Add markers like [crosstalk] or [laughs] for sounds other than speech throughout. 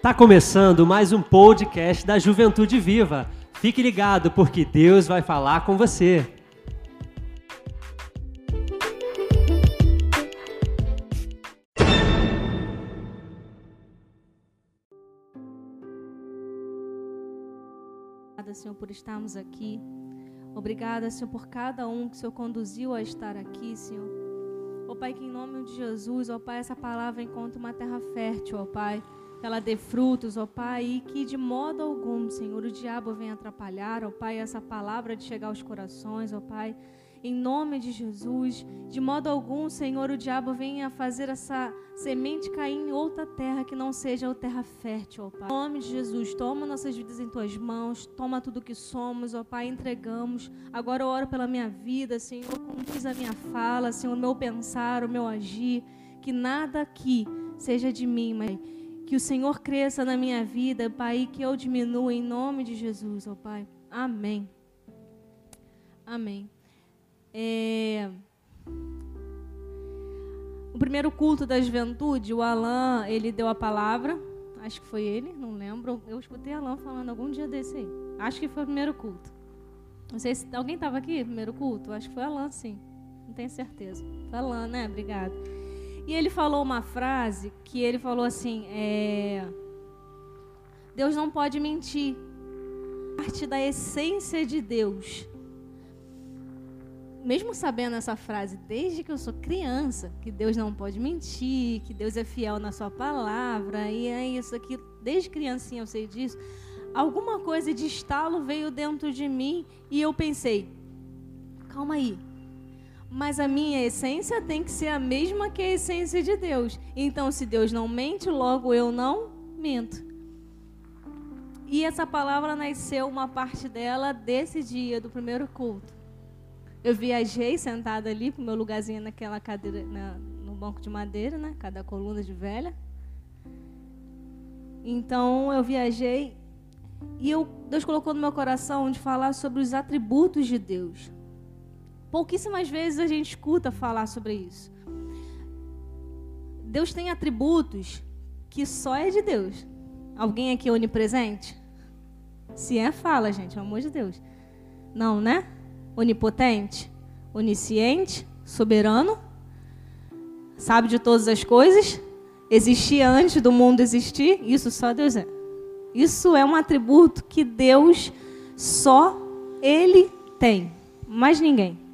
Tá começando mais um podcast da Juventude Viva. Fique ligado porque Deus vai falar com você. Obrigada, Senhor, por estarmos aqui. Obrigada, Senhor, por cada um que o Senhor conduziu a estar aqui, Senhor. Ó Pai, que em nome de Jesus, ó Pai, essa palavra encontre uma terra fértil, ó Pai. Que ela dê frutos, ó Pai, e que de modo algum, Senhor, o diabo venha atrapalhar, ó Pai, essa palavra de chegar aos corações, ó Pai em nome de Jesus. De modo algum, Senhor, o diabo venha fazer essa semente cair em outra terra que não seja a terra fértil, ó Pai. Em nome de Jesus, toma nossas vidas em tuas mãos, toma tudo que somos, ó Pai, entregamos. Agora eu oro pela minha vida, Senhor, conduz a minha fala, Senhor, o meu pensar, o meu agir, que nada aqui seja de mim, mas que o Senhor cresça na minha vida, Pai, e que eu diminua em nome de Jesus, ó Pai. Amém. Amém. É... O primeiro culto da juventude, o Alain, ele deu a palavra. Acho que foi ele, não lembro. Eu escutei Alain falando algum dia desse aí. Acho que foi o primeiro culto. Não sei se alguém estava aqui, primeiro culto. Acho que foi Alain, sim. Não tenho certeza. Foi Alain, né? Obrigado. E ele falou uma frase que ele falou assim: é... Deus não pode mentir. Parte da essência de Deus mesmo sabendo essa frase desde que eu sou criança, que Deus não pode mentir, que Deus é fiel na sua palavra, e é isso aqui, desde criancinha eu sei disso, alguma coisa de estalo veio dentro de mim e eu pensei, calma aí, mas a minha essência tem que ser a mesma que a essência de Deus. Então, se Deus não mente, logo eu não minto. E essa palavra nasceu, uma parte dela, desse dia, do primeiro culto. Eu viajei sentada ali com meu lugarzinho naquela cadeira, na, no banco de madeira, né? Cada coluna de velha. Então eu viajei e eu, Deus colocou no meu coração de falar sobre os atributos de Deus. Pouquíssimas vezes a gente escuta falar sobre isso. Deus tem atributos que só é de Deus. Alguém aqui é onipresente? Se é, fala, gente, pelo amor de Deus. Não, né? onipotente, onisciente, soberano, sabe de todas as coisas, existia antes do mundo existir, isso só Deus é. Isso é um atributo que Deus só ele tem, mais ninguém.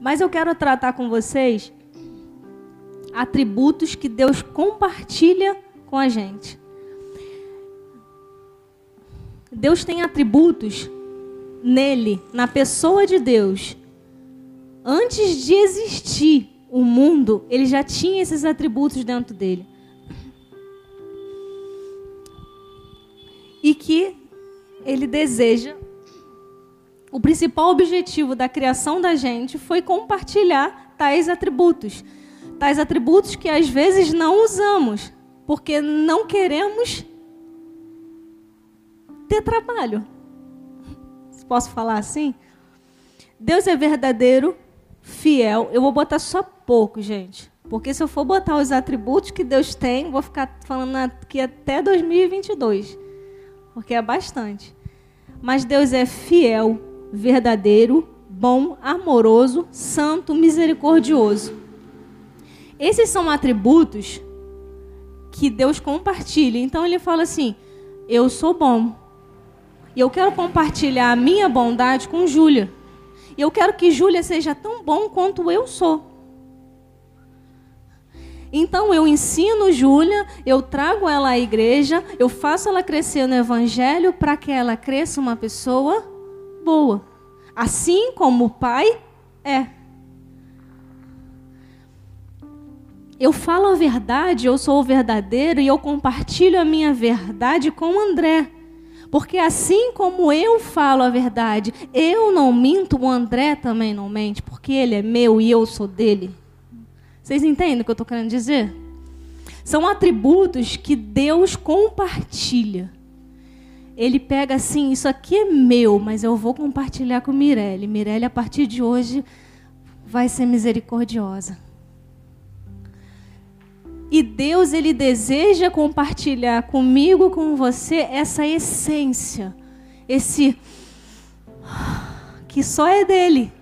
Mas eu quero tratar com vocês atributos que Deus compartilha com a gente. Deus tem atributos nele, na pessoa de Deus, antes de existir o mundo, ele já tinha esses atributos dentro dele. E que ele deseja. O principal objetivo da criação da gente foi compartilhar tais atributos. Tais atributos que às vezes não usamos, porque não queremos ter trabalho. Posso falar assim? Deus é verdadeiro, fiel. Eu vou botar só pouco, gente. Porque se eu for botar os atributos que Deus tem, vou ficar falando aqui até 2022. Porque é bastante. Mas Deus é fiel, verdadeiro, bom, amoroso, santo, misericordioso. Esses são atributos que Deus compartilha. Então ele fala assim: Eu sou bom, e eu quero compartilhar a minha bondade com Júlia. E eu quero que Júlia seja tão bom quanto eu sou. Então eu ensino Júlia, eu trago ela à igreja, eu faço ela crescer no evangelho para que ela cresça uma pessoa boa. Assim como o pai é. Eu falo a verdade, eu sou o verdadeiro e eu compartilho a minha verdade com André. Porque assim como eu falo a verdade, eu não minto, o André também não mente, porque ele é meu e eu sou dele. Vocês entendem o que eu estou querendo dizer? São atributos que Deus compartilha. Ele pega assim, isso aqui é meu, mas eu vou compartilhar com Mirelle. Mirelle, a partir de hoje, vai ser misericordiosa. E Deus ele deseja compartilhar comigo, com você essa essência, esse que só é dele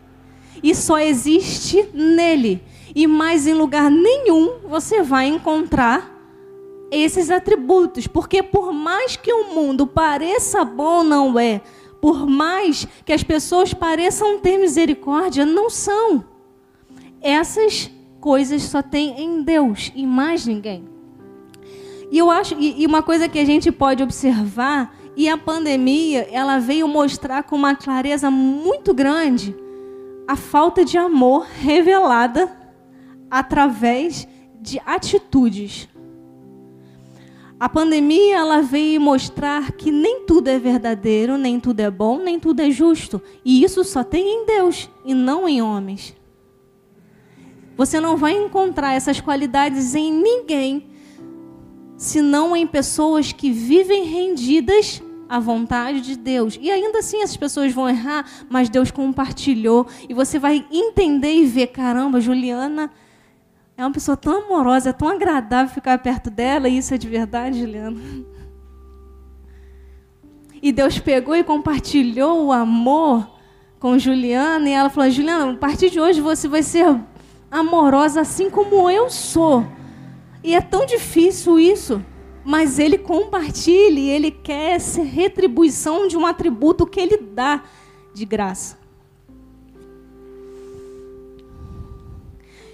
e só existe nele. E mais em lugar nenhum você vai encontrar esses atributos, porque por mais que o mundo pareça bom, não é. Por mais que as pessoas pareçam ter misericórdia, não são. Essas coisas só tem em Deus e mais ninguém. E eu acho e, uma coisa que a gente pode observar e a pandemia, ela veio mostrar com uma clareza muito grande a falta de amor revelada através de atitudes. A pandemia ela veio mostrar que nem tudo é verdadeiro, nem tudo é bom, nem tudo é justo, e isso só tem em Deus e não em homens. Você não vai encontrar essas qualidades em ninguém, senão em pessoas que vivem rendidas à vontade de Deus. E ainda assim essas pessoas vão errar, mas Deus compartilhou. E você vai entender e ver: caramba, Juliana é uma pessoa tão amorosa, é tão agradável ficar perto dela, e isso é de verdade, Juliana. E Deus pegou e compartilhou o amor com Juliana, e ela falou: Juliana, a partir de hoje você vai ser amorosa assim como eu sou. E é tão difícil isso mas ele compartilha ele quer essa retribuição de um atributo que ele dá de graça.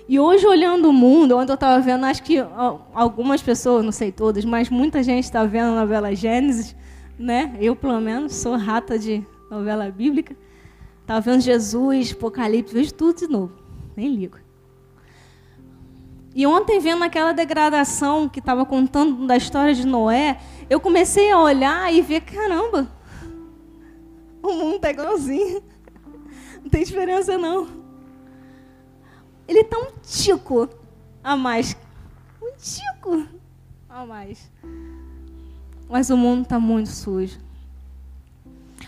E hoje, olhando o mundo, onde eu estava vendo, acho que algumas pessoas, não sei todas, mas muita gente está vendo a novela Gênesis, né? Eu, pelo menos, sou rata de novela bíblica. Estava vendo Jesus, Apocalipse, vejo tudo de novo. Nem ligo. E ontem, vendo aquela degradação que estava contando da história de Noé, eu comecei a olhar e ver: caramba, o mundo está igualzinho. Não tem diferença, não. Ele está um tico a mais. Um tico a mais. Mas o mundo está muito sujo.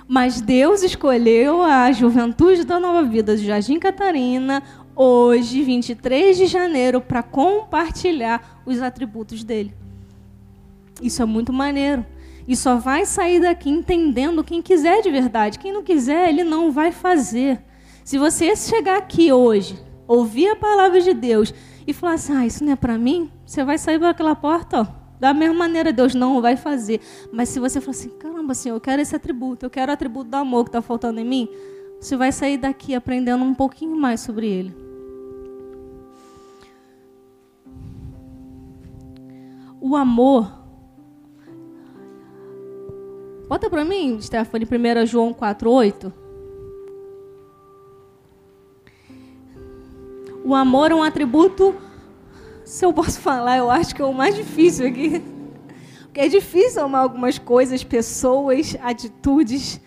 Mas Deus escolheu a juventude da nova vida de Jardim Catarina, hoje, 23 de janeiro, para compartilhar os atributos dele. Isso é muito maneiro. E só vai sair daqui entendendo quem quiser de verdade. Quem não quiser, ele não vai fazer. Se você chegar aqui hoje, ouvir a palavra de Deus e falar assim: ah, isso não é para mim, você vai sair pelaquela porta, ó. Da mesma maneira, Deus não vai fazer. Mas se você falar assim: caramba, Senhor, eu quero esse atributo, eu quero o atributo do amor que está faltando em mim, você vai sair daqui aprendendo um pouquinho mais sobre ele. o amor. Bota para mim, Stephanie, 1 João 4,8. O amor é um atributo, se eu posso falar, eu acho que é o mais difícil aqui. Porque é difícil amar algumas coisas, pessoas, atitudes.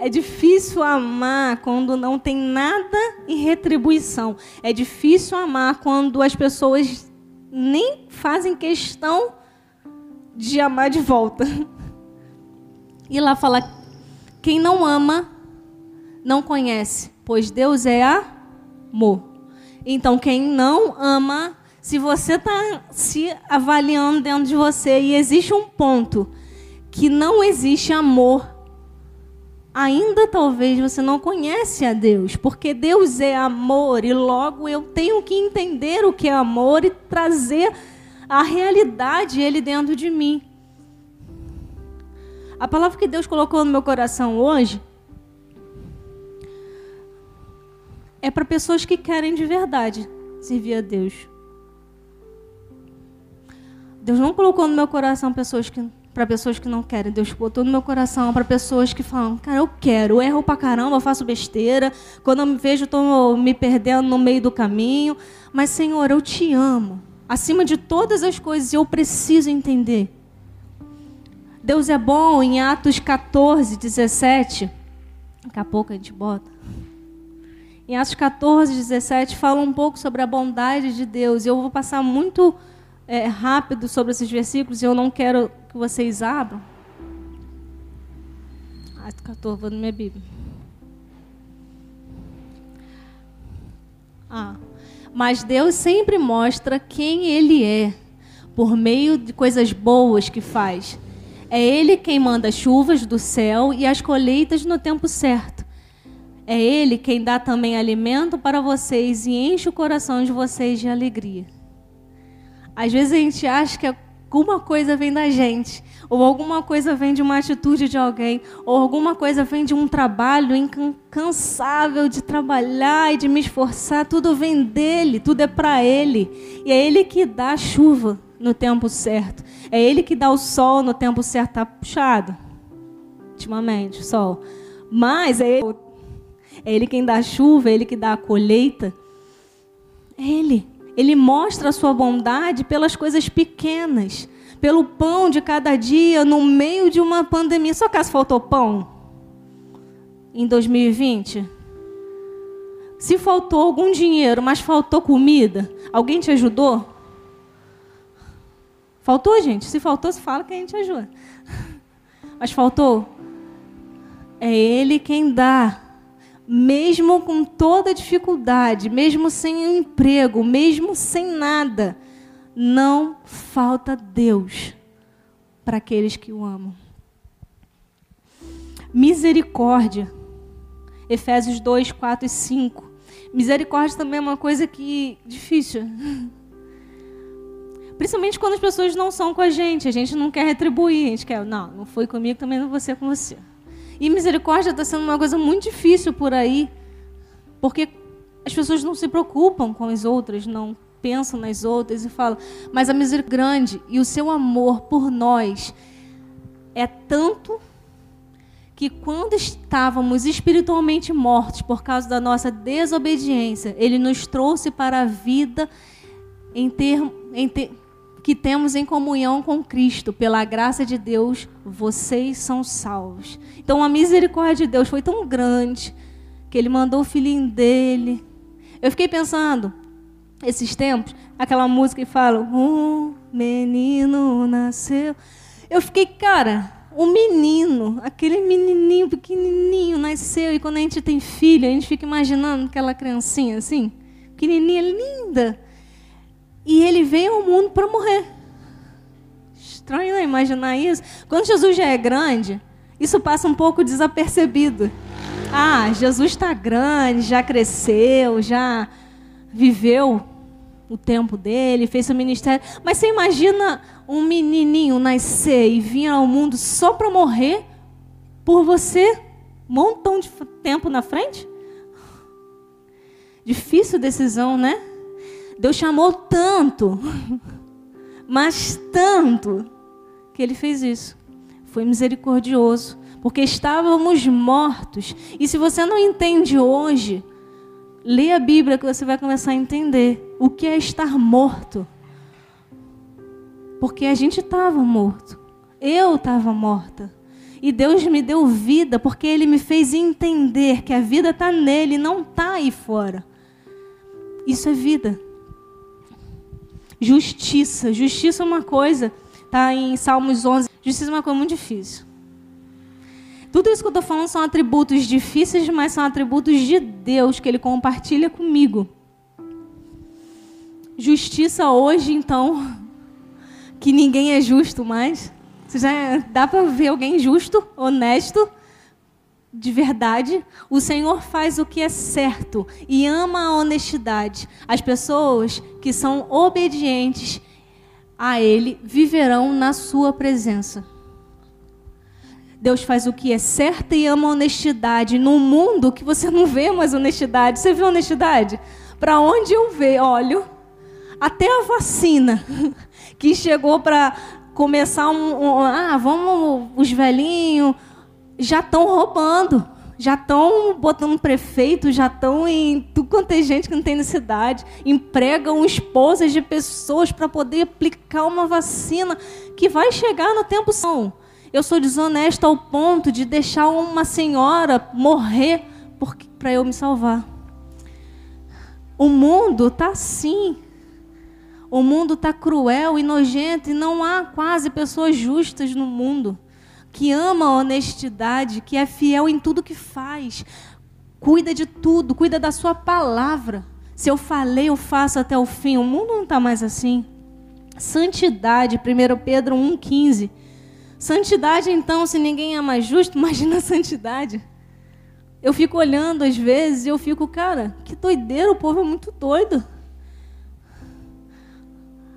É difícil amar quando não tem nada em retribuição. É difícil amar quando as pessoas nem fazem questão de amar de volta. E lá fala: quem não ama, não conhece, pois Deus é amor. Então, quem não ama, se você está se avaliando dentro de você e existe um ponto que não existe amor ainda talvez você não conhece a Deus, porque Deus é amor e logo eu tenho que entender o que é amor e trazer a realidade ele dentro de mim. A palavra que Deus colocou no meu coração hoje é para pessoas que querem de verdade servir a Deus. Deus não colocou no meu coração pessoas que para pessoas que não querem. Deus botou no meu coração para pessoas que falam, cara, eu quero, eu erro pra caramba, eu faço besteira. Quando eu me vejo, estou me perdendo no meio do caminho. Mas, Senhor, eu te amo. Acima de todas as coisas, eu preciso entender. Deus é bom em Atos 14, 17. Daqui a pouco a gente bota. Em Atos 14, 17, fala um pouco sobre a bondade de Deus. Eu vou passar muito é, rápido sobre esses versículos e eu não quero que vocês abram. Atos 14, vou na minha Bíblia. Ah, Mas Deus sempre mostra quem Ele é, por meio de coisas boas que faz. É Ele quem manda chuvas do céu e as colheitas no tempo certo. É Ele quem dá também alimento para vocês e enche o coração de vocês de alegria. Às vezes a gente acha que alguma coisa vem da gente, ou alguma coisa vem de uma atitude de alguém, ou alguma coisa vem de um trabalho incansável de trabalhar e de me esforçar, tudo vem dele, tudo é para ele. E é ele que dá a chuva no tempo certo. É ele que dá o sol no tempo certo, tá puxado. Ultimamente, o sol. Mas é ele, é ele quem dá a chuva, é ele que dá a colheita. É ele. Ele mostra a sua bondade pelas coisas pequenas, pelo pão de cada dia no meio de uma pandemia. Só caso faltou pão em 2020? Se faltou algum dinheiro, mas faltou comida, alguém te ajudou? Faltou, gente? Se faltou, se fala que a gente ajuda. Mas faltou? É Ele quem dá mesmo com toda dificuldade, mesmo sem emprego, mesmo sem nada, não falta Deus para aqueles que o amam. Misericórdia. Efésios 2, 4 e 5. Misericórdia também é uma coisa que difícil. [laughs] Principalmente quando as pessoas não são com a gente, a gente não quer retribuir, a gente quer, não, não foi comigo, também não vou ser com você. E misericórdia está sendo uma coisa muito difícil por aí, porque as pessoas não se preocupam com as outras, não pensam nas outras e falam, mas a misericórdia é grande e o seu amor por nós é tanto que quando estávamos espiritualmente mortos por causa da nossa desobediência, ele nos trouxe para a vida em ter, em ter, que temos em comunhão com Cristo, pela graça de Deus, vocês são salvos. Então a misericórdia de Deus foi tão grande que ele mandou o filhinho dele. Eu fiquei pensando, esses tempos, aquela música que fala: Um menino nasceu. Eu fiquei, cara, o um menino, aquele menininho pequenininho nasceu. E quando a gente tem filho, a gente fica imaginando aquela criancinha assim, pequenininha, linda. E ele veio ao mundo para morrer. Estranho né, imaginar isso. Quando Jesus já é grande, isso passa um pouco desapercebido. Ah, Jesus está grande, já cresceu, já viveu o tempo dele, fez seu ministério. Mas você imagina um menininho nascer e vir ao mundo só para morrer por você, um montão de tempo na frente? Difícil decisão, né? Deus chamou tanto, [laughs] mas tanto, que ele fez isso. Foi misericordioso, porque estávamos mortos. E se você não entende hoje, lê a Bíblia que você vai começar a entender o que é estar morto. Porque a gente estava morto. Eu estava morta. E Deus me deu vida porque Ele me fez entender que a vida está nele, não está aí fora. Isso é vida. Justiça. Justiça é uma coisa, está em Salmos 11. Justiça é uma coisa muito difícil. Tudo isso que eu estou falando são atributos difíceis, mas são atributos de Deus que Ele compartilha comigo. Justiça hoje, então, que ninguém é justo mais. Você já dá para ver alguém justo, honesto, de verdade, o Senhor faz o que é certo e ama a honestidade. As pessoas que são obedientes a Ele viverão na Sua presença. Deus faz o que é certo e ama a honestidade num mundo que você não vê mais honestidade. Você vê honestidade? Para onde eu vejo, olho, até a vacina [laughs] que chegou para começar um, um, ah, vamos os velhinhos já estão roubando, já estão botando prefeito, já estão em tudo quanto é gente que não tem necessidade, empregam esposas de pessoas para poder aplicar uma vacina que vai chegar no tempo são. Eu sou desonesta ao ponto de deixar uma senhora morrer para eu me salvar. O mundo está assim. O mundo está cruel e nojento e não há quase pessoas justas no mundo que ama a honestidade, que é fiel em tudo que faz, cuida de tudo, cuida da sua palavra. Se eu falei, eu faço até o fim. O mundo não está mais assim. Santidade, 1 Pedro 1,15. Santidade, então, se ninguém é mais justo, [laughs] imagina a santidade. Eu fico olhando às vezes e eu fico, cara, que doideira, o povo é muito doido.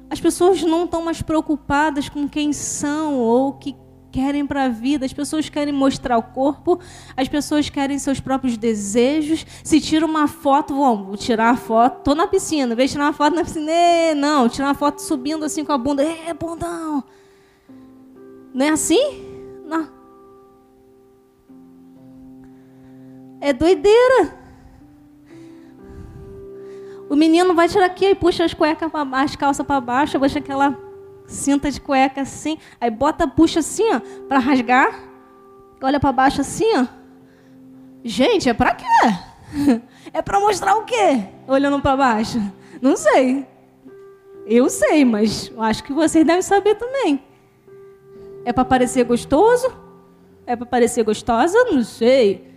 As pessoas não estão mais preocupadas com quem são ou que querem para a vida. As pessoas querem mostrar o corpo, as pessoas querem seus próprios desejos. Se tira uma foto, vão tirar a foto, tô na piscina, vem tirar uma foto na piscina, não, tirar uma foto subindo assim com a bunda, é bundão. Não é assim? Não. É doideira. O menino vai tirar aqui e puxa as cuecas baixo, as calças para baixo, puxa aquela cinta de cueca assim, aí bota, puxa assim, ó, para rasgar. Olha para baixo assim, ó. Gente, é para quê? [laughs] É para mostrar o quê? Olhando para baixo. Não sei. Eu sei, mas acho que vocês devem saber também. É para parecer gostoso? É para parecer gostosa? Não sei.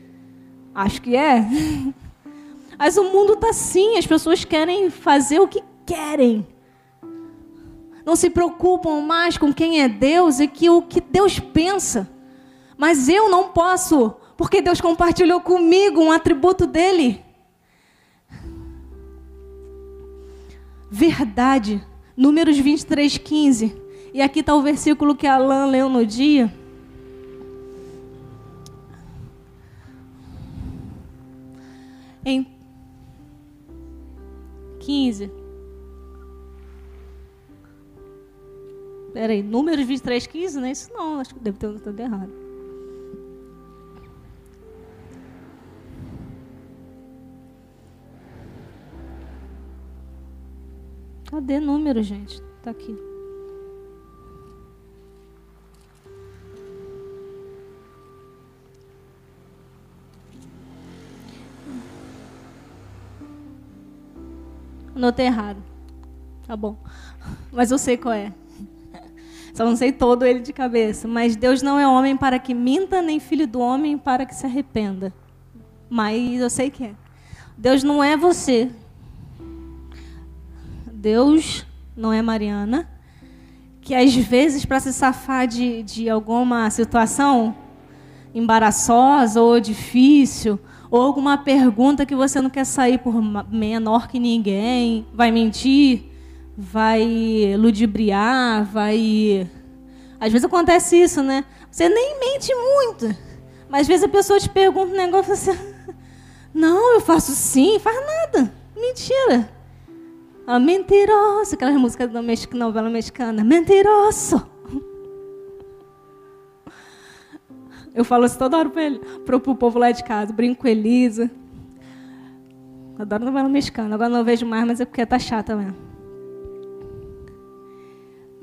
Acho que é. [laughs] Mas o mundo está assim, as pessoas querem fazer o que querem. Não se preocupam mais com quem é Deus e que o que Deus pensa. Mas eu não posso, porque Deus compartilhou comigo um atributo dele. Verdade. Números 23, 15. E aqui está o versículo que Alain leu no dia. em 15. Peraí, números 23, 15, não é isso não, acho que deve ter tudo errado. Cadê número, gente? Tá aqui. Anotei errado. Tá bom. Mas eu sei qual é. Só não sei todo ele de cabeça. Mas Deus não é homem para que minta, nem filho do homem para que se arrependa. Mas eu sei que é. Deus não é você. Deus não é Mariana. Que às vezes, para se safar de, de alguma situação embaraçosa ou difícil, ou alguma pergunta que você não quer sair por menor que ninguém, vai mentir, vai ludibriar, vai. Às vezes acontece isso, né? Você nem mente muito, mas às vezes a pessoa te pergunta um negócio assim: [laughs] Não, eu faço sim, faz nada. Mentira. A mentirosa, aquelas músicas da novela mexicana. Mentiroso. Eu falo isso toda hora para ele, pro, pro povo lá de casa. Brinco com Elisa. Adoro novela mexicana. Agora não vejo mais, mas é porque tá chata mesmo.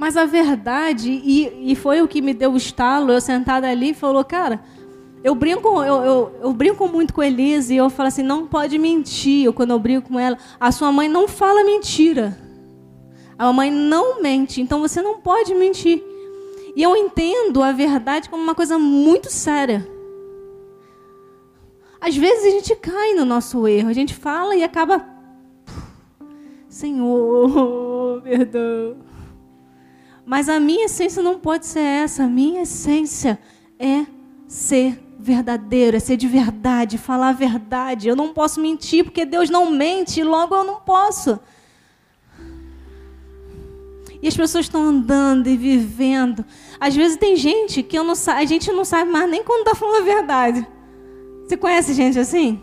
Mas a verdade, e, e foi o que me deu o estalo, eu sentada ali e falou, cara, eu brinco, eu, eu, eu, brinco muito com a Elisa e eu falo assim, não pode mentir. Eu, quando eu brinco com ela, a sua mãe não fala mentira. A mamãe não mente, então você não pode mentir. E eu entendo a verdade como uma coisa muito séria. Às vezes a gente cai no nosso erro, a gente fala e acaba. Senhor, [laughs] perdão. Mas a minha essência não pode ser essa. A minha essência é ser verdadeiro, é ser de verdade, falar a verdade. Eu não posso mentir, porque Deus não mente, logo eu não posso. E as pessoas estão andando e vivendo. Às vezes tem gente que eu não a gente não sabe mais nem quando está falando a verdade. Você conhece gente assim?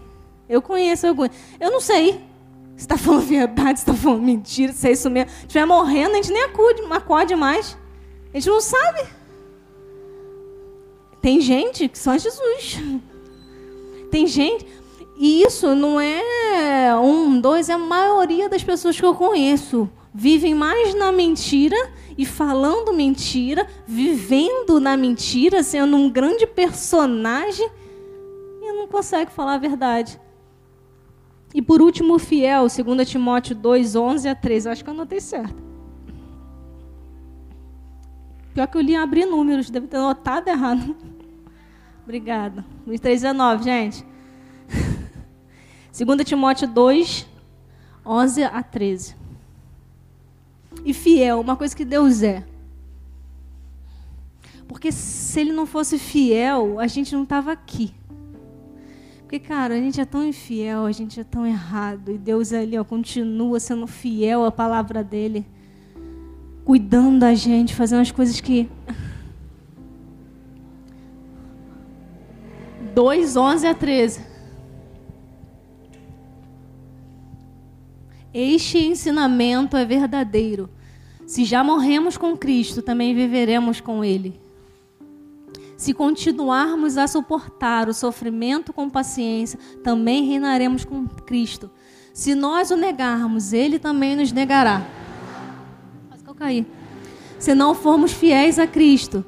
Eu conheço, eu conheço. Eu não sei se está falando verdade, se está falando mentira, se é isso mesmo. Estiver morrendo, a gente nem acude, acode mais. A gente não sabe. Tem gente que só Jesus. Tem gente. E isso não é um, dois, é a maioria das pessoas que eu conheço vivem mais na mentira e falando mentira, vivendo na mentira, sendo um grande personagem e não consegue falar a verdade. E por último, o fiel, 2 Timóteo 2, 11 a 13. Eu acho que eu anotei certo. Pior que eu li abrir números, deve ter anotado errado. [laughs] Obrigada. 23, 19, gente. [laughs] 2 Timóteo 2, 11 a 13. E fiel, uma coisa que Deus é. Porque se ele não fosse fiel, a gente não estava aqui. Porque, cara, a gente é tão infiel, a gente é tão errado. E Deus ali, ó, continua sendo fiel à palavra dele. Cuidando da gente, fazendo as coisas que. 2, 11 a 13. Este ensinamento é verdadeiro. Se já morremos com Cristo, também viveremos com Ele. Se continuarmos a suportar o sofrimento com paciência, também reinaremos com Cristo. Se nós o negarmos, ele também nos negará. Quase que eu caí. Se não formos fiéis a Cristo,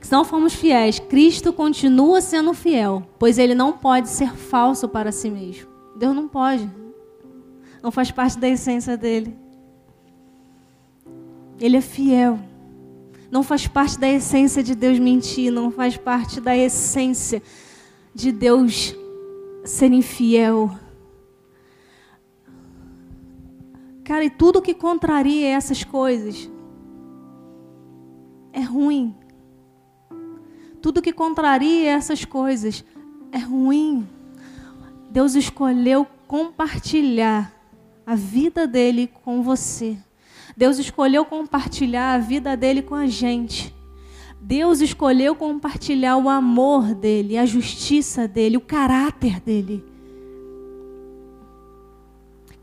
se não formos fiéis, Cristo continua sendo fiel, pois ele não pode ser falso para si mesmo. Deus não pode. Não faz parte da essência dele. Ele é fiel. Não faz parte da essência de Deus mentir, não faz parte da essência de Deus ser infiel. Cara, e tudo que contraria essas coisas é ruim. Tudo que contraria essas coisas é ruim. Deus escolheu compartilhar a vida dele com você. Deus escolheu compartilhar a vida dele com a gente. Deus escolheu compartilhar o amor dele, a justiça dele, o caráter dele.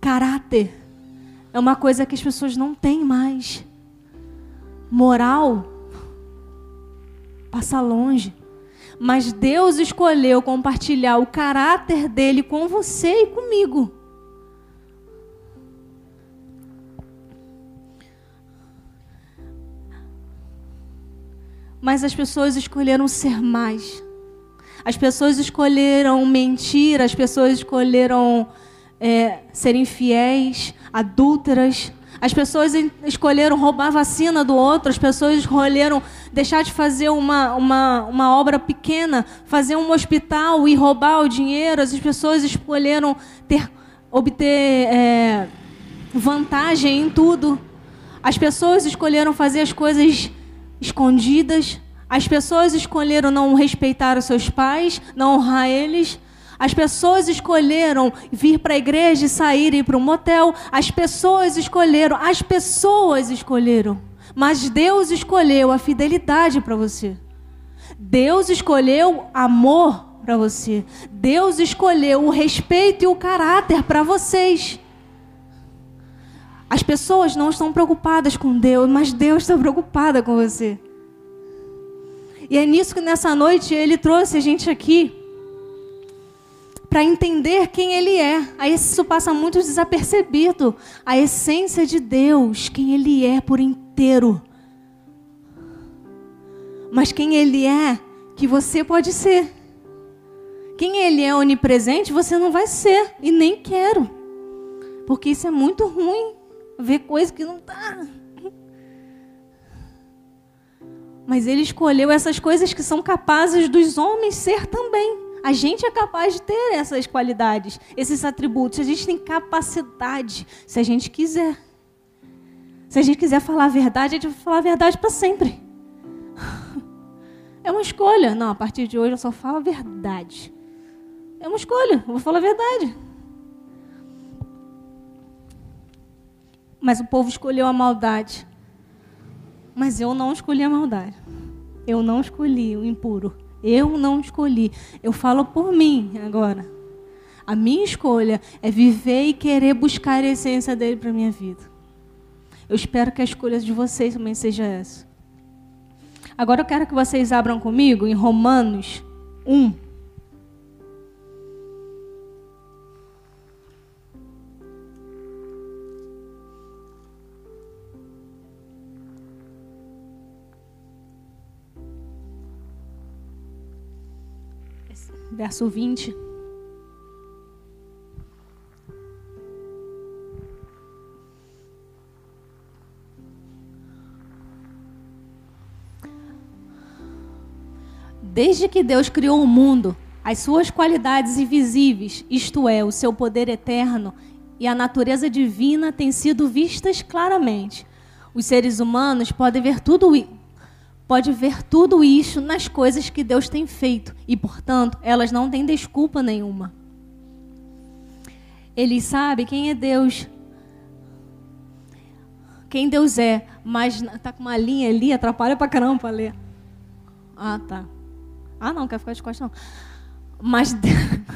Caráter é uma coisa que as pessoas não têm mais. Moral passa longe. Mas Deus escolheu compartilhar o caráter dele com você e comigo. Mas as pessoas escolheram ser mais. As pessoas escolheram mentir, as pessoas escolheram é, serem fiéis, adúlteras. As pessoas escolheram roubar vacina do outro, as pessoas escolheram deixar de fazer uma, uma, uma obra pequena, fazer um hospital e roubar o dinheiro. As pessoas escolheram ter, obter é, vantagem em tudo. As pessoas escolheram fazer as coisas escondidas. As pessoas escolheram não respeitar os seus pais, não honrar eles. As pessoas escolheram vir para a igreja e sair e ir para um motel. As pessoas escolheram, as pessoas escolheram. Mas Deus escolheu a fidelidade para você. Deus escolheu amor para você. Deus escolheu o respeito e o caráter para vocês. As pessoas não estão preocupadas com Deus, mas Deus está preocupada com você. E é nisso que nessa noite ele trouxe a gente aqui para entender quem ele é. Aí isso passa muito desapercebido. A essência de Deus, quem ele é por inteiro. Mas quem ele é, que você pode ser. Quem ele é onipresente, você não vai ser. E nem quero. Porque isso é muito ruim ver coisa que não está. Mas ele escolheu essas coisas que são capazes dos homens ser também. A gente é capaz de ter essas qualidades, esses atributos. A gente tem capacidade, se a gente quiser. Se a gente quiser falar a verdade, a gente vai falar a verdade para sempre. É uma escolha. Não, a partir de hoje eu só falo a verdade. É uma escolha. Eu vou falar a verdade. Mas o povo escolheu a maldade. Mas eu não escolhi a maldade. Eu não escolhi o impuro. Eu não escolhi. Eu falo por mim agora. A minha escolha é viver e querer buscar a essência dele para minha vida. Eu espero que a escolha de vocês também seja essa. Agora eu quero que vocês abram comigo em Romanos 1. Verso 20. Desde que Deus criou o mundo, as suas qualidades invisíveis, isto é, o seu poder eterno e a natureza divina têm sido vistas claramente. Os seres humanos podem ver tudo, pode ver tudo isso nas coisas que Deus tem feito e, portanto, elas não têm desculpa nenhuma. Eles sabem quem é Deus, quem Deus é, mas tá com uma linha ali, atrapalha pra caramba pra ler. Ah, tá. Ah, não, quer ficar de costas, não. Mas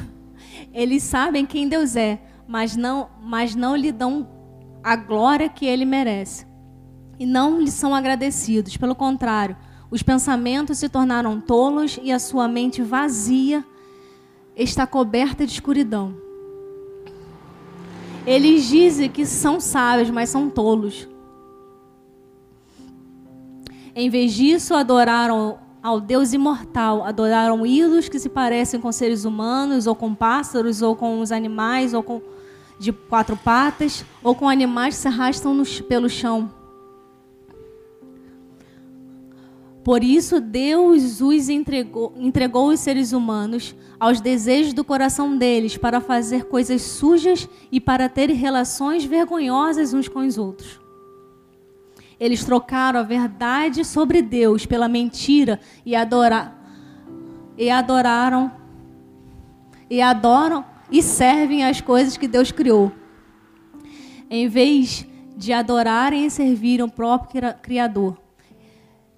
[laughs] eles sabem quem Deus é, mas não, mas não lhe dão a glória que ele merece. E não lhe são agradecidos. Pelo contrário, os pensamentos se tornaram tolos e a sua mente vazia está coberta de escuridão. Eles dizem que são sábios, mas são tolos. Em vez disso, adoraram ao Deus imortal, adoraram ídolos que se parecem com seres humanos, ou com pássaros, ou com os animais, ou com de quatro patas, ou com animais que se arrastam no, pelo chão. Por isso, Deus os entregou, entregou os seres humanos aos desejos do coração deles para fazer coisas sujas e para ter relações vergonhosas uns com os outros. Eles trocaram a verdade sobre Deus pela mentira e, adora, e adoraram e adoram e servem as coisas que Deus criou. Em vez de adorarem e servirem o próprio Criador,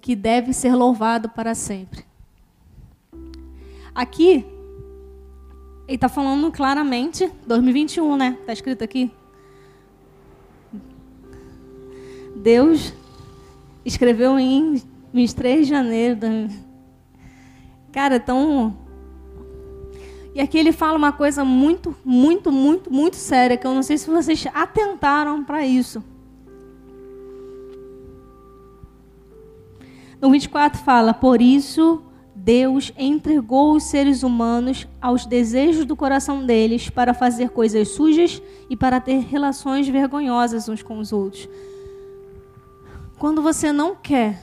que deve ser louvado para sempre. Aqui, ele está falando claramente, 2021, né? Está escrito aqui. Deus escreveu em 23 de janeiro. Cara, tão. E aqui ele fala uma coisa muito, muito, muito, muito séria, que eu não sei se vocês atentaram para isso. No 24 fala: Por isso Deus entregou os seres humanos aos desejos do coração deles para fazer coisas sujas e para ter relações vergonhosas uns com os outros. Quando você não quer,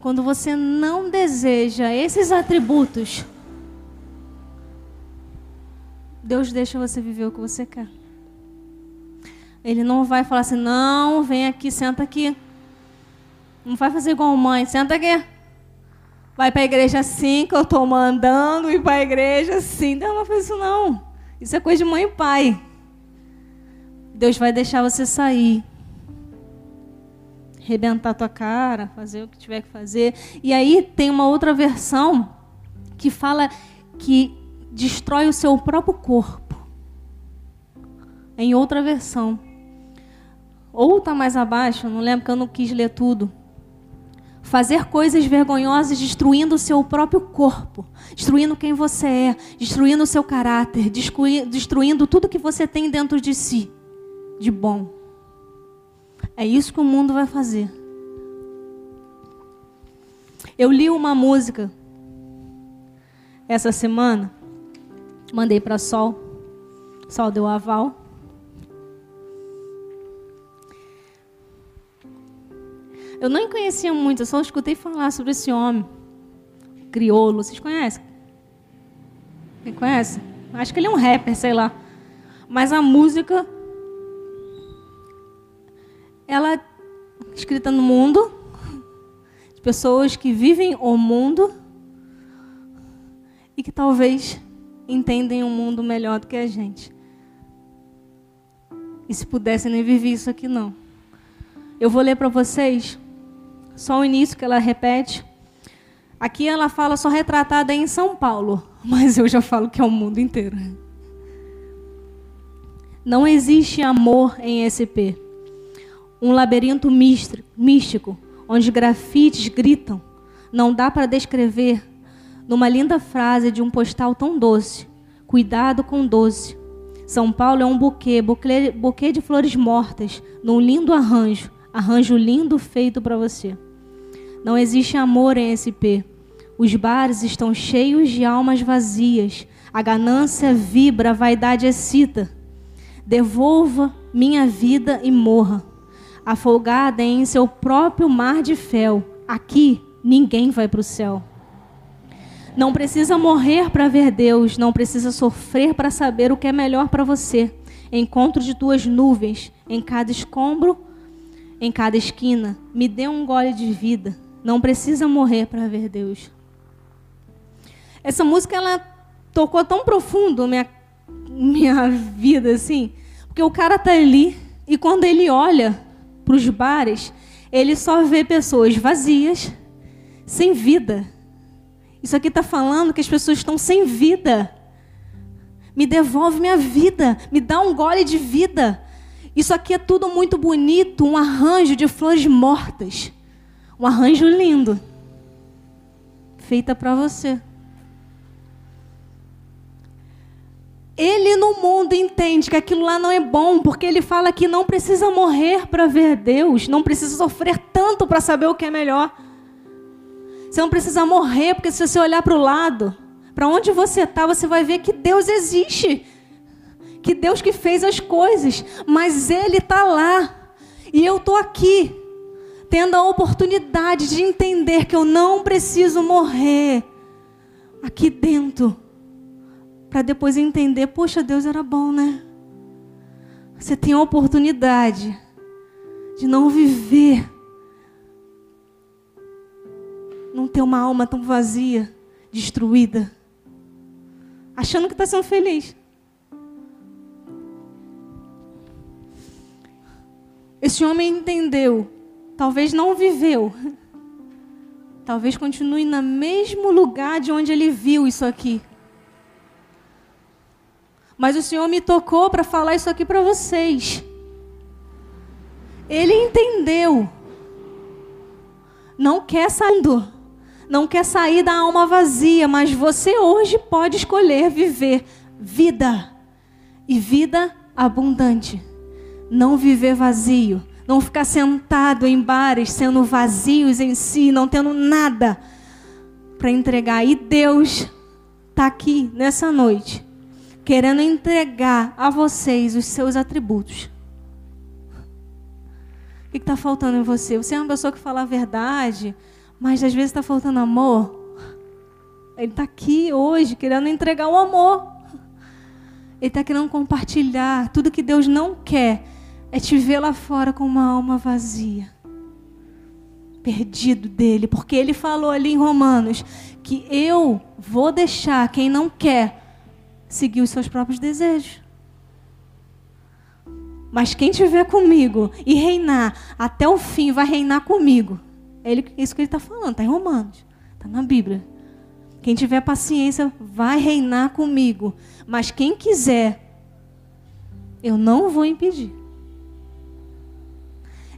quando você não deseja esses atributos, Deus deixa você viver o que você quer. Ele não vai falar assim, não, vem aqui, senta aqui. Não vai fazer igual mãe, senta aqui. Vai para a igreja assim que eu estou mandando, e para a igreja assim. Não, não faz isso não. Isso é coisa de mãe e pai. Deus vai deixar você sair rebentar tua cara, fazer o que tiver que fazer. E aí tem uma outra versão que fala que destrói o seu próprio corpo. Em outra versão. Ou está mais abaixo, não lembro que eu não quis ler tudo. Fazer coisas vergonhosas destruindo o seu próprio corpo, destruindo quem você é, destruindo o seu caráter, destruindo tudo que você tem dentro de si de bom. É isso que o mundo vai fazer. Eu li uma música essa semana, mandei para Sol, Sol deu aval. Eu nem conhecia muito, eu só escutei falar sobre esse homem, crioulo. Vocês conhecem? Quem conhece? Acho que ele é um rapper, sei lá. Mas a música ela escrita no mundo, de pessoas que vivem o mundo e que talvez entendem o um mundo melhor do que a gente. E se pudessem nem viver isso aqui não. Eu vou ler para vocês só o início que ela repete. Aqui ela fala só retratada em São Paulo, [laughs] mas eu já falo que é o mundo inteiro. Não existe amor em SP um labirinto místico, onde grafites gritam. Não dá para descrever numa linda frase de um postal tão doce. Cuidado com doce. São Paulo é um buquê, buquê, buquê de flores mortas, num lindo arranjo, arranjo lindo feito para você. Não existe amor em SP. Os bares estão cheios de almas vazias. A ganância vibra, a vaidade excita. Devolva minha vida e morra afogada em seu próprio mar de fel. Aqui ninguém vai para o céu. Não precisa morrer para ver Deus, não precisa sofrer para saber o que é melhor para você. encontro de tuas nuvens, em cada escombro, em cada esquina. Me dê um gole de vida. Não precisa morrer para ver Deus. Essa música ela tocou tão profundo minha minha vida assim, porque o cara tá ali e quando ele olha para os bares, ele só vê pessoas vazias, sem vida. Isso aqui está falando que as pessoas estão sem vida. Me devolve minha vida, me dá um gole de vida. Isso aqui é tudo muito bonito, um arranjo de flores mortas. Um arranjo lindo. Feita para você. Ele no mundo entende que aquilo lá não é bom, porque ele fala que não precisa morrer para ver Deus, não precisa sofrer tanto para saber o que é melhor. Você não precisa morrer, porque se você olhar para o lado, para onde você está, você vai ver que Deus existe. Que Deus que fez as coisas, mas Ele está lá. E eu estou aqui, tendo a oportunidade de entender que eu não preciso morrer aqui dentro para depois entender, poxa, Deus era bom, né? Você tem a oportunidade de não viver, não ter uma alma tão vazia, destruída, achando que está sendo feliz. Esse homem entendeu, talvez não viveu, talvez continue no mesmo lugar de onde ele viu isso aqui. Mas o Senhor me tocou para falar isso aqui para vocês. Ele entendeu. Não quer saindo. Não quer sair da alma vazia, mas você hoje pode escolher viver vida e vida abundante. Não viver vazio, não ficar sentado em bares sendo vazios em si, não tendo nada para entregar. E Deus está aqui nessa noite querendo entregar a vocês os seus atributos. O que está faltando em você? Você é uma pessoa que fala a verdade, mas às vezes está faltando amor. Ele está aqui hoje querendo entregar o amor. Ele está querendo compartilhar. Tudo que Deus não quer é te ver lá fora com uma alma vazia. Perdido dele. Porque ele falou ali em Romanos que eu vou deixar quem não quer seguir os seus próprios desejos. Mas quem estiver comigo e reinar até o fim, vai reinar comigo. É isso que ele está falando, está em Romanos, está na Bíblia. Quem tiver paciência vai reinar comigo. Mas quem quiser, eu não vou impedir.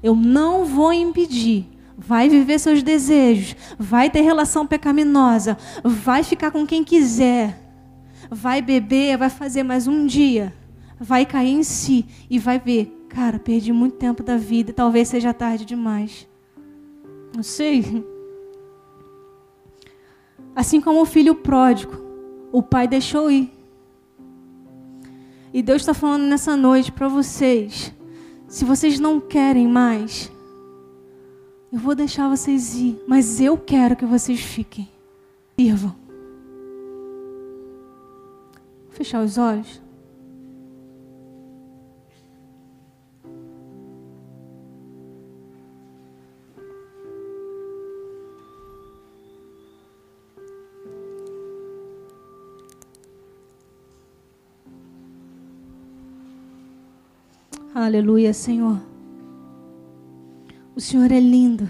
Eu não vou impedir. Vai viver seus desejos, vai ter relação pecaminosa, vai ficar com quem quiser vai beber, vai fazer mais um dia, vai cair em si e vai ver, cara, perdi muito tempo da vida, talvez seja tarde demais. Não sei. Assim como o filho pródigo, o pai deixou ir. E Deus está falando nessa noite para vocês: se vocês não querem mais, eu vou deixar vocês ir, mas eu quero que vocês fiquem. Sirvam. Fechar os olhos. Aleluia, Senhor. O Senhor é lindo.